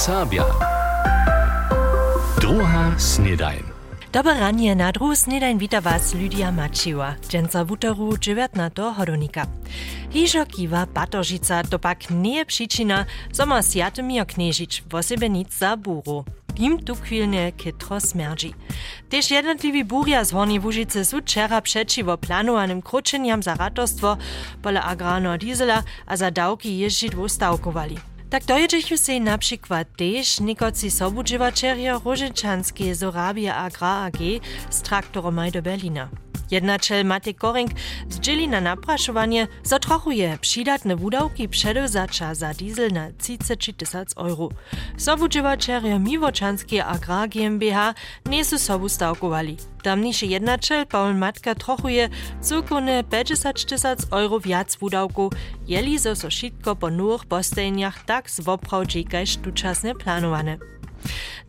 Serbia. Druga snedajn. Dobre ranie na druhu snedajn wita was Lydia Maciła, dżęca wutoru 19 hodonika. Hižo kiwa Batoržica to pak nie je przyczyna, zo ma Sjatomir kniežić w osebe nic za buru. Im tu. Też jednotliwi burja z Hornej Łużycy są wczera przeciwo planowanym kruczeniam za ratorstwo pole agrarno diesela a za dałki jeździć stawkowali. Tak dojedzichu se na przykład też niekoci sobudżywaczerje Różyczanskie z Arabia Agrar AG z traktoromaj do Berlina. Jednačel Matej Koring zdzieli na napraszowanie, zo trochu je wudałki przedewzacza za diesel na 30 tysiąc euro. Sobudżywaczerje Miwočanskie Agrar GmbH nie są sobu stawkowali. Tamniejszy jednačel Paul Matka trochu je cukone 50 tysiąc euro wiac wudałku, jeli zo so szitko po nowych postajeniach tak zwoprawdzi kaž tučasne planowane.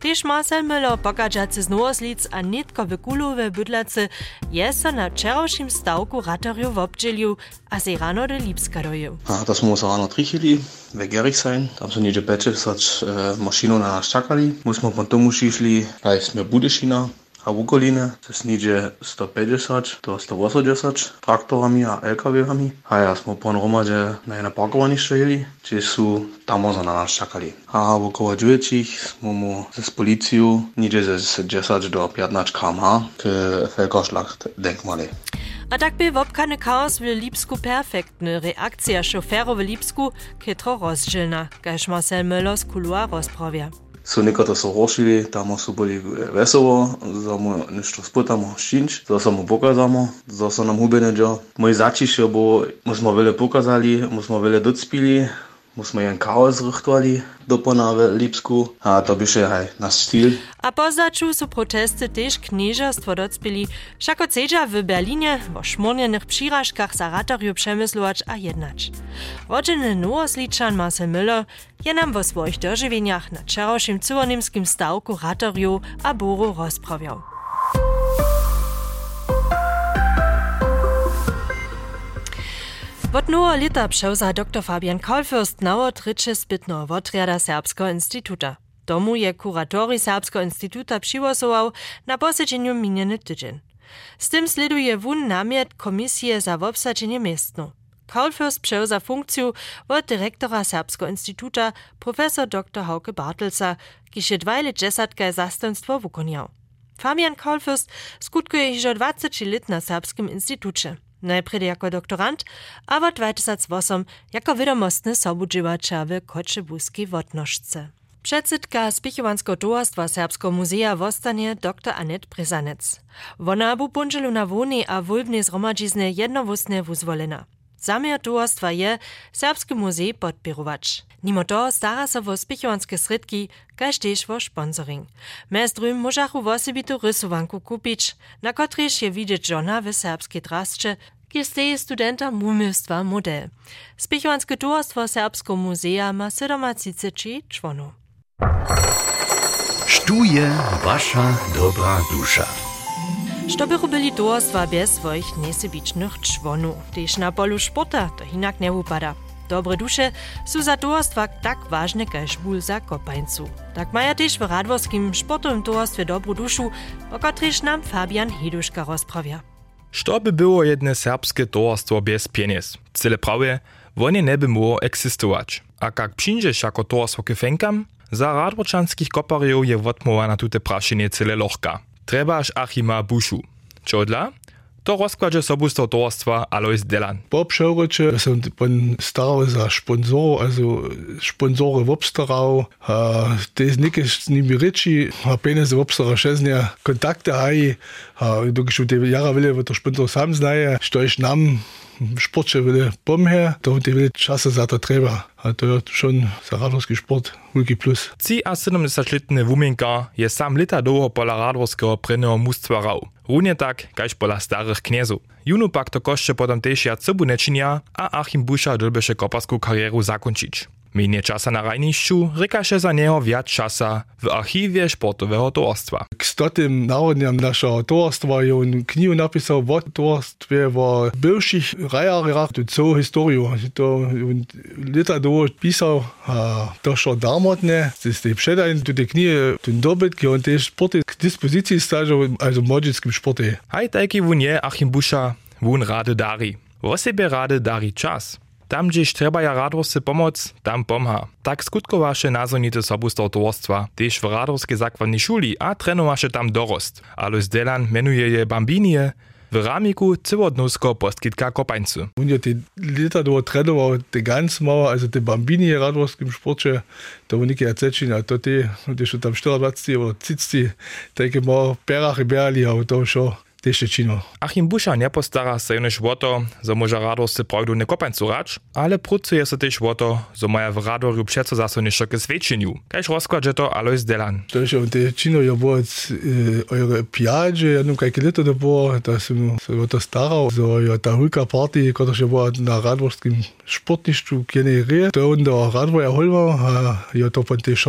Też Marcel pokażacy znowoslic a netka wykulowe bydlacy jest na wczorajszym stałku ratariu w obdzieliu, a se rano do Lipska dojeł. A to smo se rano trichili, we Gerich sein, tam są niedzie pecze, sać pač, e, eh, maszyną na nas czekali, myśmy po tomu szli, tam jest Budyszina, a w okoline to sníže 150 do 180 traktorami a LKW-ami. A ja smo po hromadě na jedno parkovanište jeli, či sú tam za na nás čakali. A okolo džuječích smo mu ze policiu níže ze 10 do 15 km k Felkošlach denkmali. A tak by wopkany chaos w Lipsku perfektny. Reakcja szoferów w Lipsku kytro rozdzielna, kaž Marcel Müller z Kulua rozprawia. su niekada sorošili, tamo su boli eh, veselo, zamo nešto spotamo šinč, za samo pokazamo, za so nam hubene džo. Moj začišče bo, mu smo vele pokazali, mu smo vele docpili, mu smo jen chaos zrichtovali do ponave Lipsku, a to by še haj naš stil. A po začu su protesty też knieżerstwo docpili, všako cedza w Berlinie o szmurnienych przyrażkach za ratorju przemyslować a jednać. Rodziny Nowosliczan Marcel Müller je nam wo swoich dożywieniach na wczorajszym cyłonimskim stawku ratorju a boru rozprawiał. Od nowa lita przewza dr Fabian Kolfürst nało trycze spytno wotriada Serbskiego Instytuta. Domu je kuratori Serbskiego Instytuta przywosował na posiedzeniu miniony tydzień. Z tym sleduje wun namiet komisje za wobsadzenie miestnu. Kolfürst przewza funkcję od dyrektora Serbskiego Instytuta profesor dr Hauke Bartelsa, kiż je dwajle dżesatkę zastępstwo wukoniał. Fabian Kolfürst skutkuje już 20 lat na Serbskim Instytucie. Najpredy jako doktorant, a w 2008 jako wiadomostny sobudżywacza w Koczebuskiej Wotnożce. Przedsydka Spichowanskiego Towarstwa Serbskiego Muzea wostanie dr Anet Brezanec. Wona bu bunżelu na woni a wulbnie zhromadźizny jednowustnie wuzwolena. Zamiar towarstwa je Serbski muzej podpirować. Mimo to stara so wo spichowanskie sredki, kaž tež wo sponsoring. Mez drugim możachu wosebitu rysowanku kupić, na kotrež je widzieć żona w serbskiej drasce, kiesteje studenta mumilstwa model. Spichowanskie towarstwo Serbskiego muzea ma 37 członów. Štuje wasza dobra dusza. Što by robili towarstwa bez swoich niesebicznych członów, też na polu sporta to inak nie upada. Dobre duše sú za towarstwa tak ważne kaž bul za. Tak maja też w radworskim sportowym towarstwie dobrą duszu, o której nam Fabian Heduška rozprawia. Što by było jedne serbskie towarstwo bez pieniędzy? Cele prawie, wonie nie by mogło egzystować. A jak przyjdziesz jako towarstwo k fenkam, za radworčanskich koparjów je odmowa na tute praszenie cele lohka. Trebaż Achima Buszu. Čo dla? To rozkładzie sobusto towarstwa Alois Delan. Po przerocie są pan starał za sponsorów, also sponsory w obstarał, a te z nikiś z nimi ryczy, a pieniądze w obstarał szeznia ja kontakty haj, a dokąd u te jara wyle, er, bo to sponsor sam znaje, što iż nam sportče vele pomhe, to te vele časa za to treba. A to je šon za radovski šport veliki plus. Ci a 70-letni Vumenka je sam leta dolgo pola radovskega preneo mustva rav. Równie tak, kaž pola starych kniezów. Junu pak to koszcze potem też ja cybu nečinia, a Achim Busza dolbeše koparską karieru zakończyć. Minie czasa na rajnišću rekaše za niego wiat czasa w archiwie sportowego towarstwa. K stotym narodniam naszego towarstwa on knihu napisał o towarstwie w bywszych rajarach, tu całą historię. To on lata do pisał, a to szło darmotne. Z tej przedań tu te knihy, ten dobytki, on też sporty k dyspozycji stażał, also młodzickim sporcie. Haj taki wun je Achim Buscha, wun rady dari. Wo sebe rady dari czas. Tam, gdzieś trzeba ja radosty pomoc, tam pomha. Tak skutkowaše nazonite sobustor towarstwa, też w radorskiej zakładnej szuli, a trenowaše tam dorost. Alois Delan menuje je Bambinie, w ramiku cywodnusko postkitka kopańcu. On je te lata do trenował te ganz mało, also te bambini je radworskim sporcie, to on nikie cečina, to te, schon tam 24 oder 30, takie mało perach i berli, a to schon Tyszczycinu. Achim Busza nie postara się już o to, że może radość se prawdu nie kopań curać, ale pracuje się też o to, że moja w radoriu przeco zase nie szokę świeczeniu. Kajż rozkładzie to Alois Delan. To się on Tyszczycinu ja było eh, ojre pijadzie, ja nie kajki lito to było, to się o to starał, że ta hulka party, która się była na radorskim sportniszczu, kiedy ryje, to on do radwoja holwał, a ja to pan też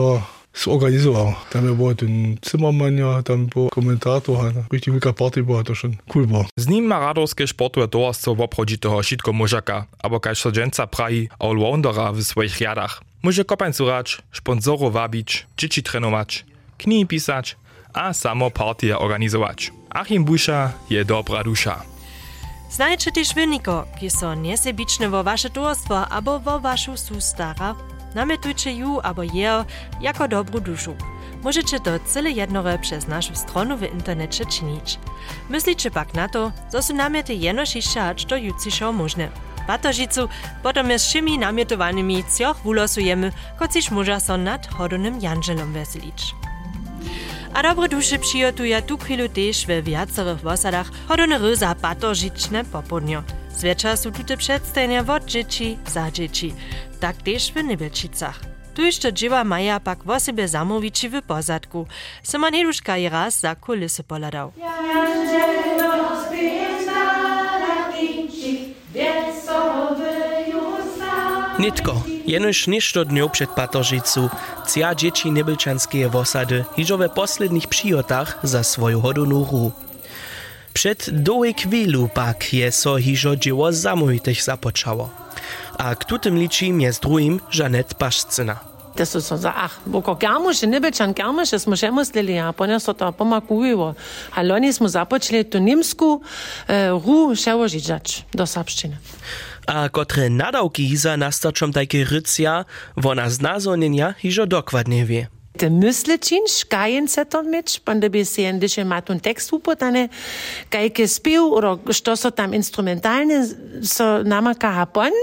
zorganizował. Tam był ten Zimmermann, ja, tam był komentator, a richtig hulka party była, to schon cool było. Z nim ma radorskie sportowe towarstwo w obchodzi toho šitko mužaka, abo kaž so dženca praji all-roundera w swoich riadach. Może kopańcu racz, sponsorów wabić, dzieci trenować, knihi pisać, a samo partie organizować. Achim Buscha je dobra dusza. Znajcie też wyniko, ki so niesebiczne wo wasze towarstwo abo wo waszą sustara. Namietujcie ju abo je jako dobru duszu. Możecie to cyle jednore przez naszą stronę w internecie czynić. Myślicie pak na to, że są namiety jenoż jeszcze aż do jutrzejszego możne. Batožicu potom je z všemi namietowanymi cioch wulosujemy, kociż może so nad hodonym Janżelom weselić. A dobre duše přijotuje tu chwilu też we wiacorych wosadach hodone ryza batožične popodnio. Zwecza są tute przedstawienia od dzieci za dzieci, tak też w Nybelčicach. Tu jeszcze dzieła maja pak o sobie zamówici w pozadku. Simon Eduszka je raz za kulisy poladał. Nitko, jenož ništo dňov před Patožicu, cia dzieci nebylčanskie wosady hižo we posledných přijotach za svoju hodinu hru. Przed dołej chwilu pak je so hižo dzieło zamówitych započało. A k tutym ličím je z drugim Žanet Pašcina. Da so so za, ach, boko garmuše, nebečan garmuše smo še mislili, so to pomakujevo. A loni smo započeli tu nemsku uh, ru ševožičač do sapščine. A kotre nadawki za nastaczom takie rycja, wona z nazonienia hižo dokładnie wie. Te myslečin, škajen se to meč, pa da bi se en diše ima tu tekst upotane, kaj ke spil, što so tam instrumentalne, so nama kaha pon,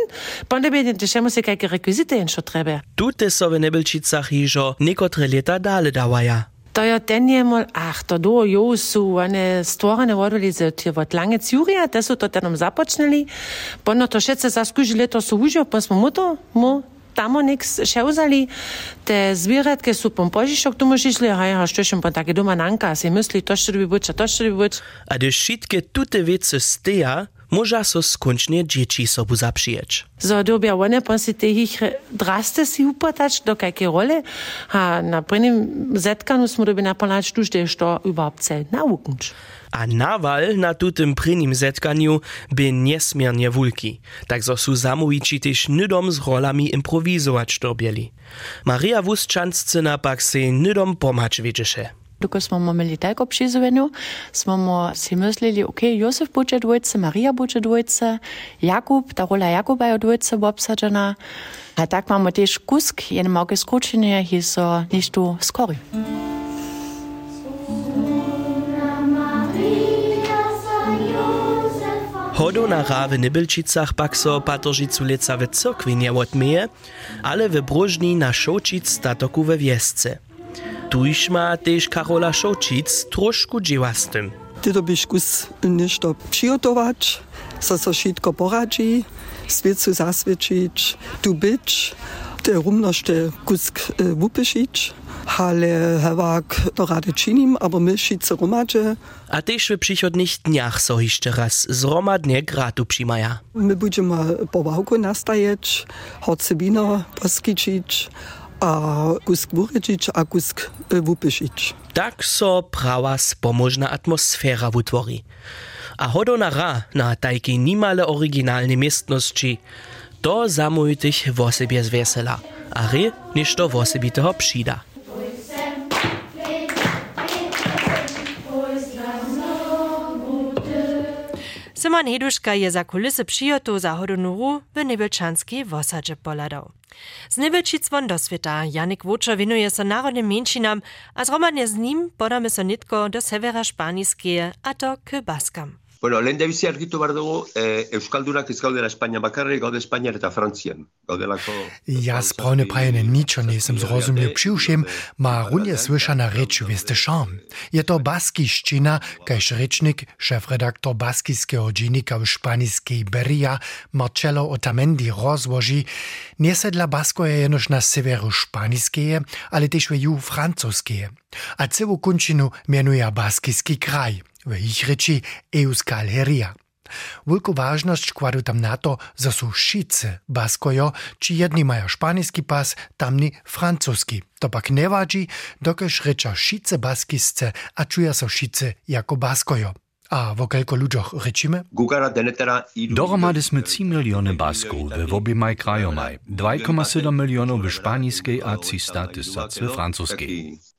pa da bi diše mu se kaj ke rekvizite in što treba. Tute so w Nebelčicach hižo nekotre leta dale dawaja. To je ten je mol, ach, to do jo su one stvorene vodili za tie vod lange ciurija, te su to tenom započnili, pono to všetce zaskužili, to su užio, pa smo mu to, mu tamo nek ševzali, te zbirati, ki so pompožišok, tu moš išli, haj, što še pa tako doma nanka, si misli, to še bi boč, to še bi boč. A dešitke tute vece steja, moža so skončne dječi sobu zapšiječ. Za dobja one pa si te jih draste si upatač do kakve role, a na prvem zetkanu smo dobi napalač tuž, da je što überhaupt cel naukunč. A nawal na tutym prynim zetkaniu by niesmiernie wulki, tak zo su zamówici też nydom z rolami improwizować dobieli. Maria Wusčanscyna pak se nydom pomać wiedzieše. Doko smo imeli tako prizvenju, smo si mislili, ok, Josef bude dvojce, Marija bude dvojce, Jakub, ta rola Jakuba je dvojce obsađena. A tak imamo też kusk, jedne moge skočenje, ki so ništo skori. Hodo na Rawe Nybelčicach pak so Patoržicu leca w cyrkwi nie ale w Brożni na Šočic statoku we Wiesce. Tuż ma też Karola Šočic troszkę dzieła z tym. Ty to byś nešto przygotować, so so wszystko poradzi, świecu zaswiecić, tu być, te rumnošte kusk uh, wupyšić, ale hewak to rady činim, aber my wszyscy romadzie. A też w przychodnich dniach so jeszcze raz zromadnie gratu przymaja. My będziemy powałku nastajeć, hoce wino poskiczyć, a kusk wurydžić, a kusk wupyšić. Tak so prawa spomożna atmosfera wytwori. A hodona ra na tajki nimale oryginalne miestności, to zamój tych w osobie zwesela, a ry niż to w osobie toho przyda. Simon Heduška je za kulisy przyjotów za hodonuru w Nebelczanskiej wosadzie poladał. Z Nebelčicwon do świata Janik Wuczo winuje się narodnym mniejszynam, a zromadnie z nim podamy się nitko do severa Szpaniskie, a to k Baskam. Bueno, lehen da bizi argitu behar dugu, eh, Euskaldunak ez gaudela Espainia bakarrik, gaude Espainiar eta Frantzian. Gaudelako... Ja sprawne nisem ma runie słyszana rzecz wieste szam. Je to baskiščina, kajž rečnik, šefredaktor dziennika w szpaniskiej Beria, Marcello Otamendi rozłoży, nie Basko je jenoż na severu szpaniskie, ale też w ju. A całą kończinu mianuje baskijski kraj – w ich reči Euskal Heria. Wielką ważność kładą tam na to, że są wszyscy baskojo, czy jedni mają szpański pas, tamni francuski. To pak nie wadzi, dokaż recza wszyscy baskisce, a czują się wszyscy jako baskojo. A w okelko ludziach rečíme? Dohromady sme 3 miliony Basków w obiemaj krajomaj, 2,7 milionów w szpańskiej a 300 tysięcy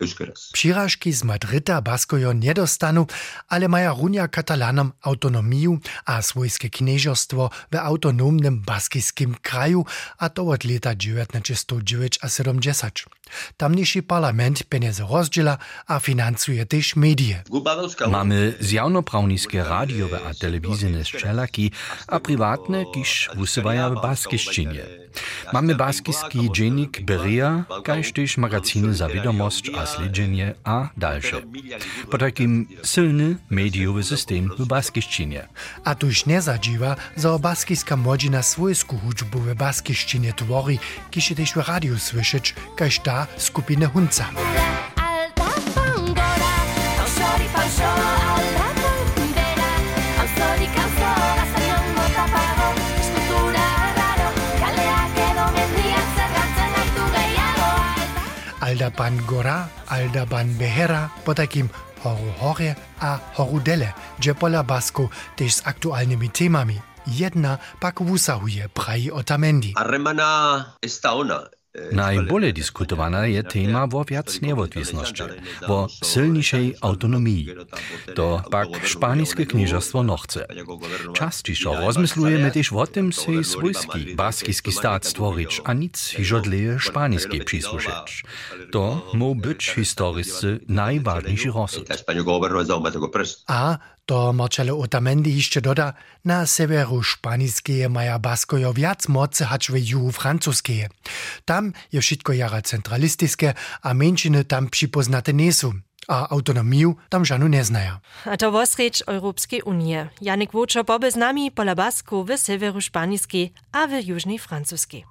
francuskiej. Przyrażki z Madryta Baskojo nie dostanu, ale mają runia katalanom autonomię a swojskie knieżostwo w autonomnym baskijskim kraju, a to od lata 1970. Tamniejszy parlament pieniądze rozdziela, a finansuje też media. Mamy zjawnoprawniskie radiowe a telewizyjne strzelaki, a prywatne, kiż wysyłają w baskiszczynie. Mamy baskijski dziennik Beria, kajż też magazyny za wiadomość a śledzenie a dalsze. Po takim silny mediowy system w baskiszczynie. A tuż nie zadziwa, że baskijska młodzina swojską hudźbu w baskiszczynie tvori, kiż je też w radiu słyszeć, kajż ta skupiny Hunca. Aldaban Gora, Aldaban Behera, Botakim Horu Hore a Horudele, Djepola Basko, tež s aktuálnymi témami. Jedna pak vusahuje Praji Otamendi. Arremana está ona. Najbolej diskutowana je tema wo viac niewodwisności, wo silniejszej autonomii. To pak szpaniskie knieżostwo no chce. Częściej rozmyslujemy też o tym, se swójski, baskijski stat stworzyć, a nic hiżodleje szpaniskie przysłużyć. To mógł być historyscy najważniejszy rozsud. A to Marcello Otamendi jeszcze doda, na severu szpaniskie maja baskojo viac mocy hacz w juhu. Tam je wszystko jara centralistiskie, a mężczyny tam przypoznate nie są. A autonomię tam nie znają. A to wosrecz Europejskiej Unii. Janik Wuczo poby z nami pola Basku w severu szpaniskie, a w jużnej francuskiej.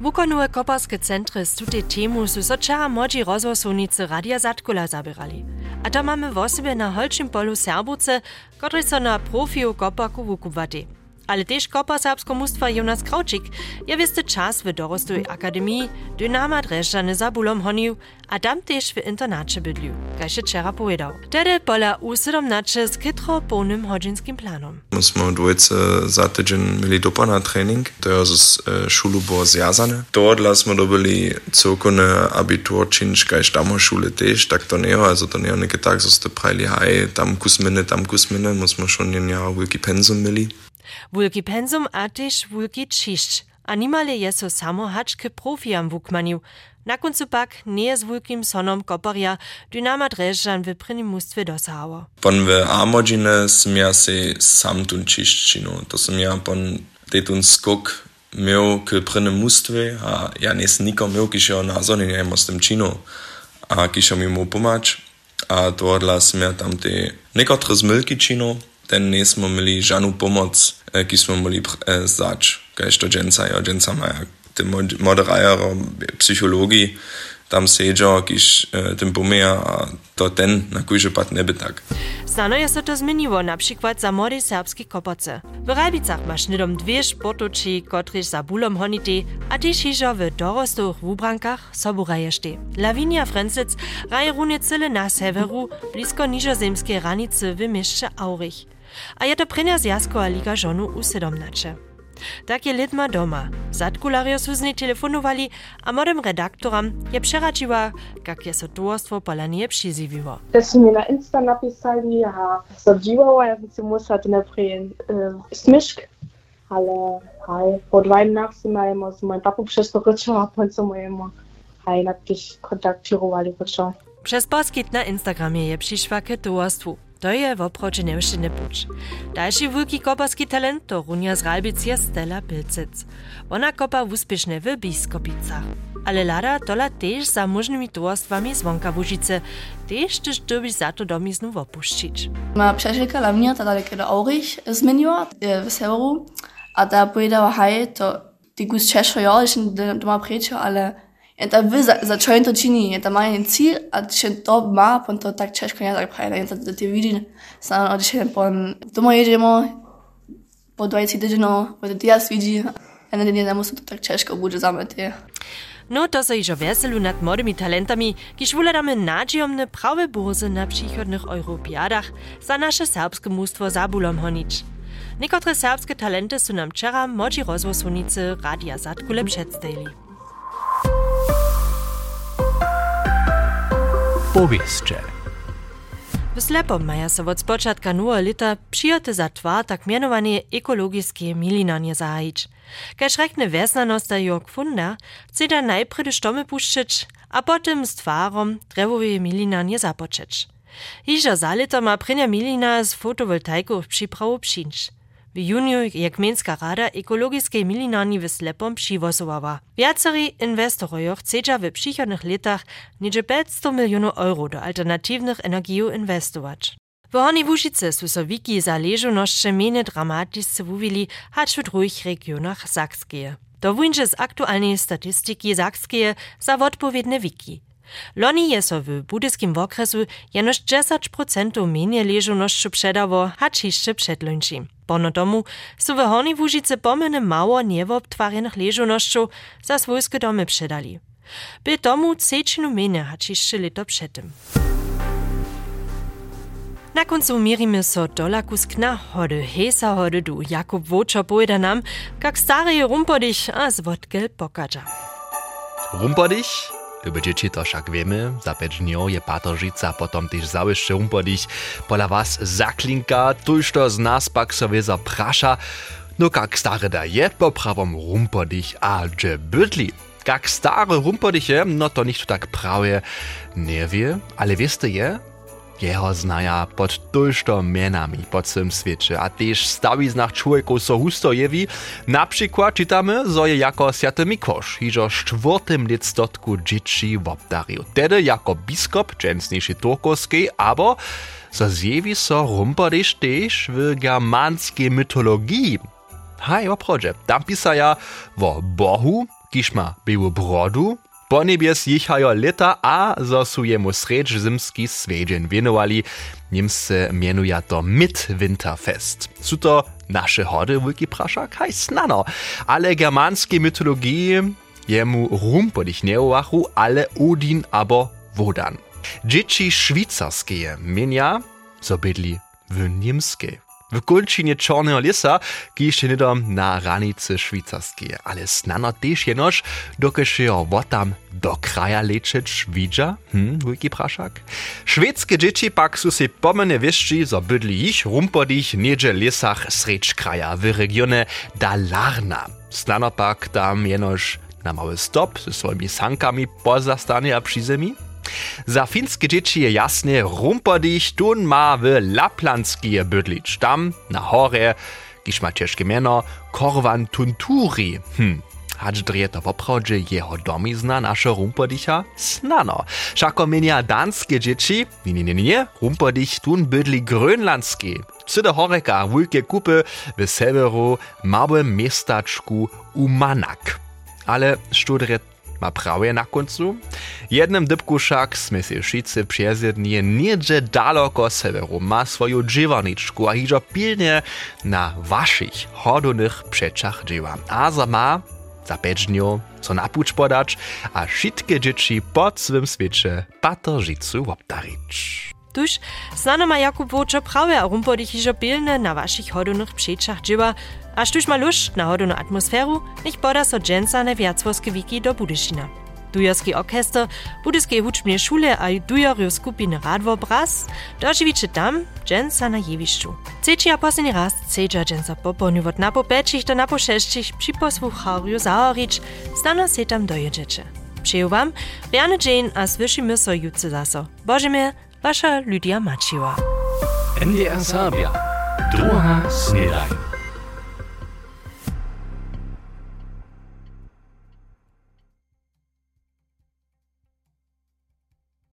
Wukonuje koparske centry z tutej temu su so modzi rozhlasovnice Radia Zatkula zabirali. A to mamy w osobie na holčim polu Serbuce, którzy so na profiju koparku wukubati. Ale też kopa serbsko mustwa Jonas Kraučik je wiesty czas w dorostoj akademii Dynama Dreżdżany za bulom honił, a tam też w internacie bydlił, kaj się wczera powiedział. Tedy pola U17 z kytro pełnym hodzinskim planom. Myśmy dwójce za tydzień mieli dopa na trening, to jest z e, szulu było zjazane. Dort jsme dobili cokone abitur činč, kajž tam to nie, also to nie nie tak, so ste prajli, haj, tam kusmine, tam kusmine, musimy schon ja wielki pensum mieli. Wulki penzum a też wulki czyszcz, a nimale samo hacz profiam wukmanił. Na końcu pak nie z wulkim sonom koparja, dynama dreżan w prynim mustwie dosało. Pon w amodzinę smia se sam tun to smia pon detun skok miał k prynym mustwie, a ja nie z nikom miał, kisio na zonie nie z tym czynu, a kisio mi mu pomacz, a to dla smia tam te niekotrych zmylki czynu, ten nismo mieli žanu pomoc, ki smo mogli zdać, kajż to dżęca, ja dżęca maja, tym moderajer, psychologii, tam siedział, kiż tym pomija, to ten na kujże pat nie by tak. Znano je so to zmieniło, na przykład za młode serbskie kopoce. W Rajbicach masz nidom dwie sportoči, kotryż za bulom honite, a też hižo w dorostych wubrankach sobu raješte. Lavinia Frenzec raje runie cyle na severu, blisko niżozemskiej ranicy w mieście Aurich. A je to prenia zjazkowa liga żonu u 17. Tak je lidma doma. Zadkulario su z nej telefonowali, a modem redaktoram je przeradziła, jak je so towarstwo pola nie przyziwiło. To su mi na Insta napisali, a so dziwała, ja bym si musela to najprej uh, smišk, ale haj, po dvajim nach si majemo z mojim papu přesto rečo, a potem so mojemu rečo. Przez poskyt na Instagramie je przyszła k. To je w oprocie Niemszczyny pucz. Dalszy wielki koparski talent to runia z Ralbic je Stella Pilcic. Ona kopa uspieszne w Biskopicach. Ale lada tola też za możnymi towarstwami zwonka Łużyce, też też dobyś za to domiznu opuścić. Ma przyjacielka dla mnie, ta daleko do Aurich zmieniła w severu, a ta powiedziała haj, to ty gus Czeszo ja, doma prečo, ale je ta wy začajem to čini, je ta má jen cíl a když je to má, pon to tak češko ne tak prajde, je to ty vidí, sa když je pon doma jedemo, po 20 týdnů, po ty jas vidí, a ne nemusí to tak češko bude zametě. No to se iżo weselu nad młodymi talentami, kiż wuladamy nadziejomne prawe burzy na przychodnych Europiadach za nasze serbskie mnóstwo zabulom honić. Niektóre serbskie talenty są nam wczoraj modzi rozwosunicy Radia Zatkule przedstawili. Powieście. W Slepom maja so od spočatka nowego lata przyjoty za twa tak mianowane ekologiskie milinanie zahajić. Kaž rekne vesnanosta Jörg Funda, chce da najpredy štomy puščić, a potem z twarom drewowe milinanie započeć. Hižo za lito ma prynja milina z fotowoltaików przyprawu przyjść. W juniu je rada ekologiskiej milinani w Slepom przywozowała. Wiacery inwestorojo chcedza w przychodnych latach niedzie 500 milionów euro do alternatywnych energii inwestować. W Hornej Łużyce su so wiki za leżonoszcze mene dramatisce wuvili, hacz w drugich regionach Sakskeje. To wunże z aktualnej statystyki Sakskeje za odpowiedne wiki. Loni je so w budyskim okresu jenoż 10% menie leżonoszczu przedało, hacz jeszcze przedluńczy. Pono domu su w Hornej Łużyce pomene mało niewobtwarionych leżonoszczów za swojskie domy przedali. By domu cečinu mene hacz jeszcze leto przedtem. Na koncu mierimy so dolakusk na hody, hesa hody du. Jakub Wočo pojeda nam, kak stary rumpodich a zwodkel pokaża. Rumpodich? Dzieci, to však wiemy, za 5 dniów je Patoržica, potom też załyszczy rumpodich. Pola was zaklinka, tuż to z nas pak sobie zaprasza. No kak stary da je po prawom rumpodich, a dże bydli. Kak stary rumpodich je, no to nicht tak prawie nie wie, ale wieste je, jeho znaja pod tužto menami po celym świecie, a też stawi znak człowieku so husto jewi. Na przykład czytamy, zo je jako Święty Mikosz, hiżo czwartym liczstotku dzieci wobdarił. Tedy jako biskop częstniejszy turkowskiej, abo so zjewi so rumpadisz też w germanskiej mitologii. Haj, oprodzie, tam pisaja wo Bohu, kiż ma biału brodu, po niebies jichajo leta a zo su jemu sredź zimski svedźen věnovali, nim se mienuje to Midwinterfest. Su to naše hody, wulki prašak? Haj, snano. Ale germanskiej mytologii jemu rumpodich neowachu, ale Odin abo Wodan. Dzieci szwajcarskie mienia, so bydli w niemskiej. W kulčinie Čorneho lisa kište nidom na ranice švýcarské, ale snano tež jenož, dokež jo tam do kraja lečeč vidža, hm, wiki prašak. Švédske dzieci pak su si pomene wieszczy, zo ich rumpodich niedzie lisach srecz kraja w regionie Dalarna. Snano pak tam jenož na mały stop ze swoimi sankami pozastanie a przy zemi. Za dzieci jasne, rumpodich tun ma w Laplanskie bydlić. Tam, na hore, kiż ma Korvan Tunturi. Hm. Hacz drije to poprawdźe jeho domizna nasze rumpodicha? Snano. Šako menja danske dzieci? Nie, nie, nie, nie. Rumpodich tun bydli grönlandski. Cyde horeka, wulkie kupy w severu małym miestaczku Umanak. Ale studret ma prawie na końcu. Jednym dybku však sme si wszyscy przyjezjedni niedzie daleko severu ma swoją dziewaniczku, a hižo pilnie na waszych hodonych przeczach dziewa. A za ma za pečnjo, co napuč podać, a wszystkie dzieci po swym świecie pateržicu obdarić. Tuż, znano ma Jakub prawie a rumpodich hižo pilne na waszych hodonych przeczach dziewa, a štuž ma lust na hodonu atmosferu, niech poda so dżęcane wiacworske wiki do Budyšina. Dujarski orkester, Budyskiej huczbnej szule a dujarju skupiny Radwo Bras dożywicie tam dżęca na jewiszczu. Trzeci a posledni raz cedza dżęca popolniu od napo pečich do napo šeščich przy posłucharju zahorić, stano se tam dojedziecie. Přeju wam, riane dzień a słyszymy so jutce zaso. Bożemie, wasza Lydia Maciła. NDR Sabia. Druga Snedajn.